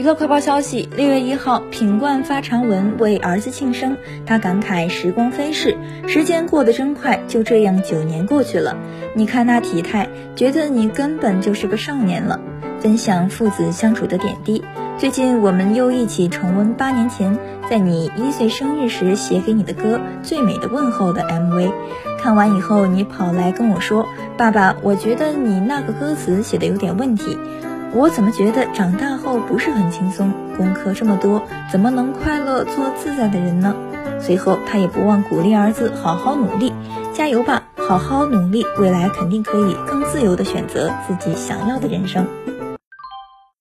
娱乐快报消息：六月一号，品冠发长文为儿子庆生，他感慨时光飞逝，时间过得真快，就这样九年过去了。你看那体态，觉得你根本就是个少年了。分享父子相处的点滴。最近我们又一起重温八年前在你一岁生日时写给你的歌《最美的问候》的 MV。看完以后，你跑来跟我说：“爸爸，我觉得你那个歌词写的有点问题。”我怎么觉得长大后不是很轻松？功课这么多，怎么能快乐做自在的人呢？随后他也不忘鼓励儿子好好努力，加油吧，好好努力，未来肯定可以更自由的选择自己想要的人生。